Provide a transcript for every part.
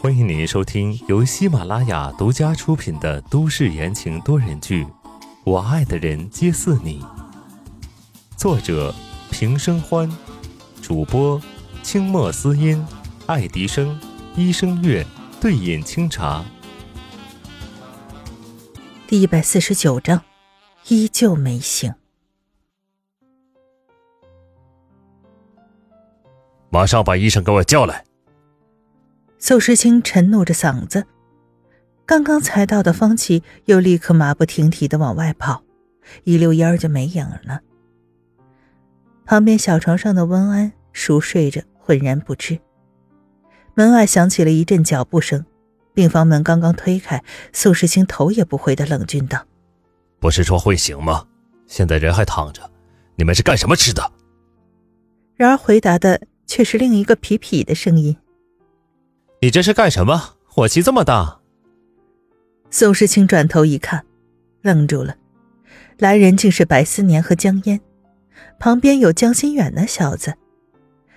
欢迎您收听由喜马拉雅独家出品的都市言情多人剧《我爱的人皆似你》，作者平生欢，主播清墨思音、爱迪生、医生月、对饮清茶。第一百四十九章，依旧没醒。马上把医生给我叫来。宋时清沉怒着嗓子，刚刚才到的方琦又立刻马不停蹄的往外跑，一溜烟儿就没影了。旁边小床上的温安熟睡着，浑然不知。门外响起了一阵脚步声，病房门刚刚推开，宋时清头也不回的冷峻道：“不是说会醒吗？现在人还躺着，你们是干什么吃的？”然而回答的却是另一个痞痞的声音。你这是干什么？火气这么大！宋时清转头一看，愣住了，来人竟是白思年和江烟，旁边有江心远那小子。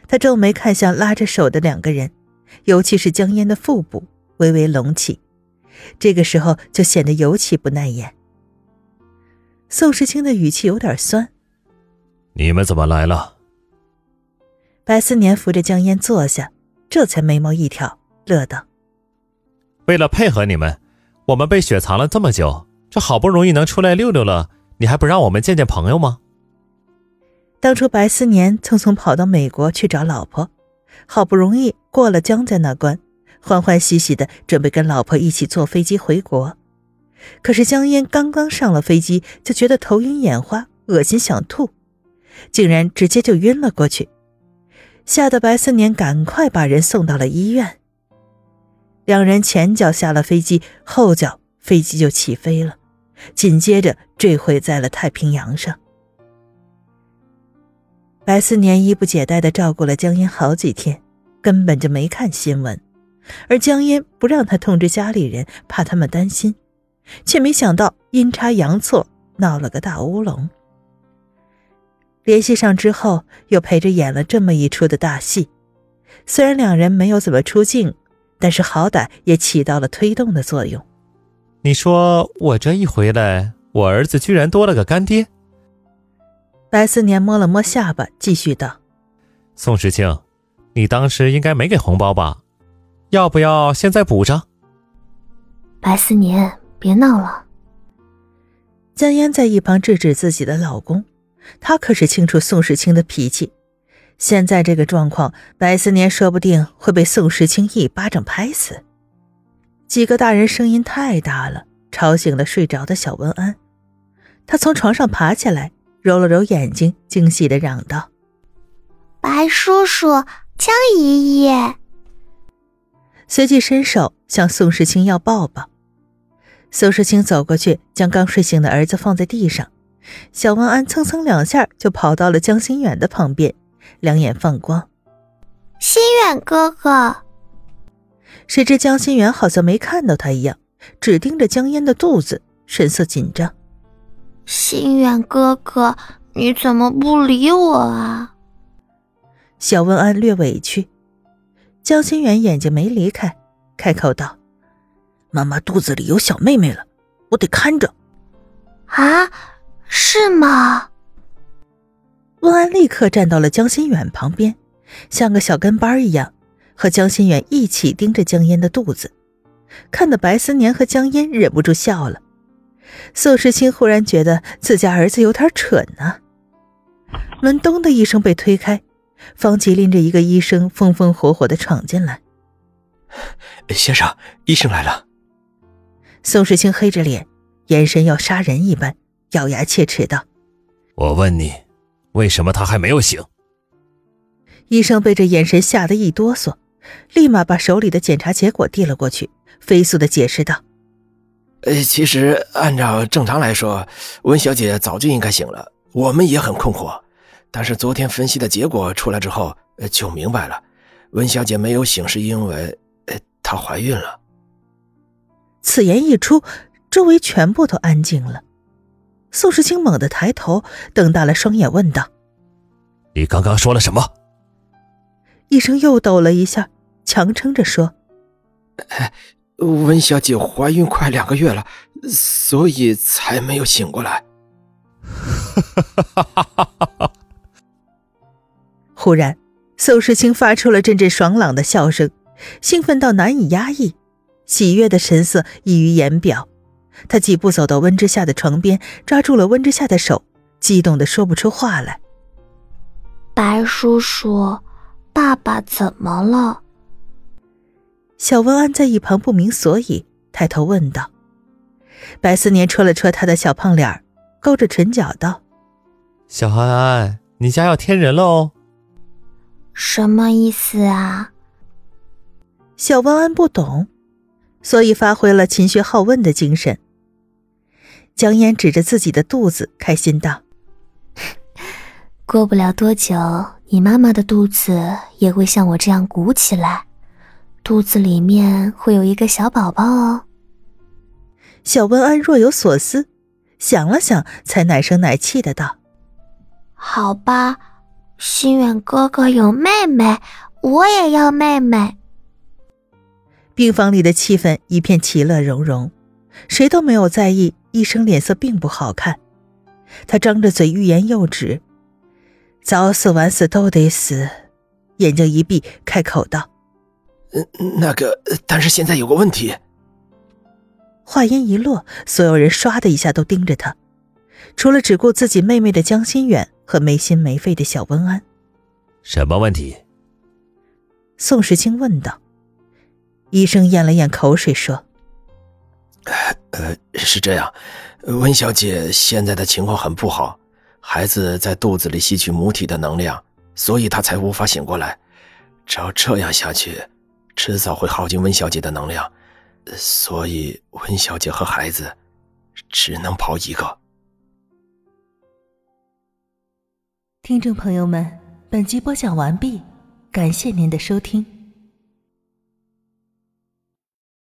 他皱眉看向拉着手的两个人，尤其是江烟的腹部微微隆起，这个时候就显得尤其不耐眼。宋时清的语气有点酸：“你们怎么来了？”白思年扶着江烟坐下，这才眉毛一挑。乐道：“为了配合你们，我们被雪藏了这么久，这好不容易能出来溜溜了，你还不让我们见见朋友吗？”当初白思年匆匆跑到美国去找老婆，好不容易过了江在那关，欢欢喜喜的准备跟老婆一起坐飞机回国。可是江烟刚刚上了飞机，就觉得头晕眼花、恶心想吐，竟然直接就晕了过去，吓得白思年赶快把人送到了医院。两人前脚下了飞机，后脚飞机就起飞了，紧接着坠毁在了太平洋上。白思年衣不解带的照顾了江烟好几天，根本就没看新闻，而江烟不让他通知家里人，怕他们担心，却没想到阴差阳错闹了个大乌龙。联系上之后，又陪着演了这么一出的大戏，虽然两人没有怎么出镜。但是好歹也起到了推动的作用。你说我这一回来，我儿子居然多了个干爹。白思年摸了摸下巴，继续道：“宋时清，你当时应该没给红包吧？要不要现在补上？”白思年，别闹了。江烟在一旁制止自己的老公，她可是清楚宋时清的脾气。现在这个状况，白思年说不定会被宋时清一巴掌拍死。几个大人声音太大了，吵醒了睡着的小文安。他从床上爬起来，揉了揉眼睛，惊喜的嚷道：“白叔叔，江姨姨！”随即伸手向宋时清要抱抱。宋时清走过去，将刚睡醒的儿子放在地上。小文安蹭蹭两下就跑到了江心远的旁边。两眼放光，心远哥哥。谁知江心远好像没看到他一样，只盯着江烟的肚子，神色紧张。心远哥哥，你怎么不理我啊？小温安略委屈。江心远眼睛没离开，开口道：“妈妈肚子里有小妹妹了，我得看着。”啊，是吗？温安立刻站到了江心远旁边，像个小跟班一样，和江心远一起盯着江烟的肚子，看得白思年和江烟忍不住笑了。宋时清忽然觉得自家儿子有点蠢呢。门咚的一声被推开，方琦拎着一个医生风风火火的闯进来：“先生，医生来了。”宋时清黑着脸，眼神要杀人一般，咬牙切齿道：“我问你。”为什么他还没有醒？医生被这眼神吓得一哆嗦，立马把手里的检查结果递了过去，飞速的解释道：“呃，其实按照正常来说，温小姐早就应该醒了。我们也很困惑，但是昨天分析的结果出来之后，就明白了。温小姐没有醒是因为，呃，她怀孕了。”此言一出，周围全部都安静了。宋时清猛地抬头，瞪大了双眼，问道：“你刚刚说了什么？”医生又抖了一下，强撑着说：“温小姐怀孕快两个月了，所以才没有醒过来。”忽然，宋时清发出了阵阵爽朗的笑声，兴奋到难以压抑，喜悦的神色溢于言表。他几步走到温之夏的床边，抓住了温之夏的手，激动的说不出话来。白叔叔，爸爸怎么了？小温安在一旁不明所以，抬头问道。白思年戳了戳他的小胖脸勾着唇角道：“小安安，你家要添人了哦。”什么意思啊？小温安不懂，所以发挥了勤学好问的精神。江烟指着自己的肚子，开心道：“过不了多久，你妈妈的肚子也会像我这样鼓起来，肚子里面会有一个小宝宝哦。”小温安若有所思，想了想，才奶声奶气的道：“好吧，心远哥哥有妹妹，我也要妹妹。”病房里的气氛一片其乐融融，谁都没有在意。医生脸色并不好看，他张着嘴欲言又止，早死晚死都得死，眼睛一闭，开口道：“那个，但是现在有个问题。”话音一落，所有人唰的一下都盯着他，除了只顾自己妹妹的江心远和没心没肺的小温安。什么问题？宋时清问道。医生咽了咽口水说。呃，是这样，温小姐现在的情况很不好，孩子在肚子里吸取母体的能量，所以她才无法醒过来。照这样下去，迟早会耗尽温小姐的能量，所以温小姐和孩子只能跑一个。听众朋友们，本集播讲完毕，感谢您的收听。